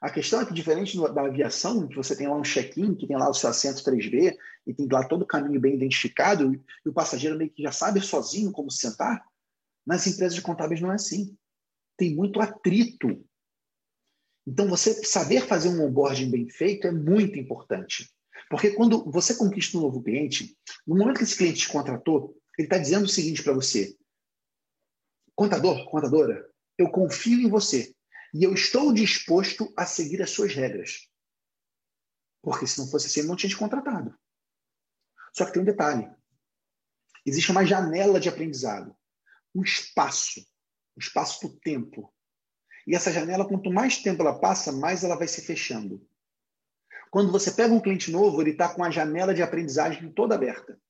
A questão é que, diferente da aviação, que você tem lá um check-in, que tem lá o seu assento 3B, e tem lá todo o caminho bem identificado, e o passageiro meio que já sabe sozinho como se sentar, nas empresas de contábeis não é assim. Tem muito atrito. Então, você saber fazer um onboarding bem feito é muito importante. Porque quando você conquista um novo cliente, no momento que esse cliente te contratou, ele está dizendo o seguinte para você: contador, contadora, eu confio em você e eu estou disposto a seguir as suas regras. Porque se não fosse assim, ele não tinha te contratado. Só que tem um detalhe: existe uma janela de aprendizado, um espaço, um espaço do tempo. E essa janela, quanto mais tempo ela passa, mais ela vai se fechando. Quando você pega um cliente novo, ele está com a janela de aprendizagem toda aberta.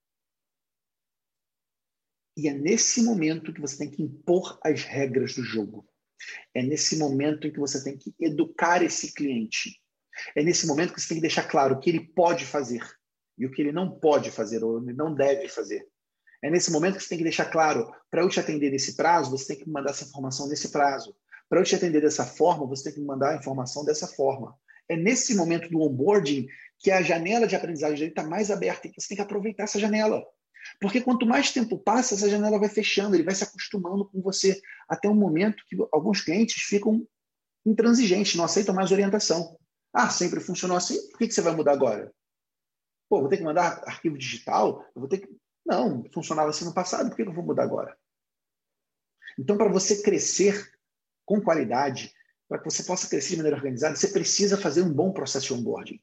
E é nesse momento que você tem que impor as regras do jogo. É nesse momento em que você tem que educar esse cliente. É nesse momento que você tem que deixar claro o que ele pode fazer e o que ele não pode fazer ou ele não deve fazer. É nesse momento que você tem que deixar claro, para eu te atender nesse prazo, você tem que me mandar essa informação nesse prazo. Para eu te atender dessa forma, você tem que me mandar a informação dessa forma. É nesse momento do onboarding que a janela de aprendizagem dele está mais aberta e você tem que aproveitar essa janela. Porque quanto mais tempo passa, essa janela vai fechando, ele vai se acostumando com você, até um momento que alguns clientes ficam intransigentes, não aceitam mais orientação. Ah, sempre funcionou assim, por que, você vai mudar agora? Pô, vou ter que mandar arquivo digital? Eu vou ter que... Não, funcionava assim no passado, por que eu vou mudar agora? Então, para você crescer com qualidade, para que você possa crescer de maneira organizada, você precisa fazer um bom processo de onboarding.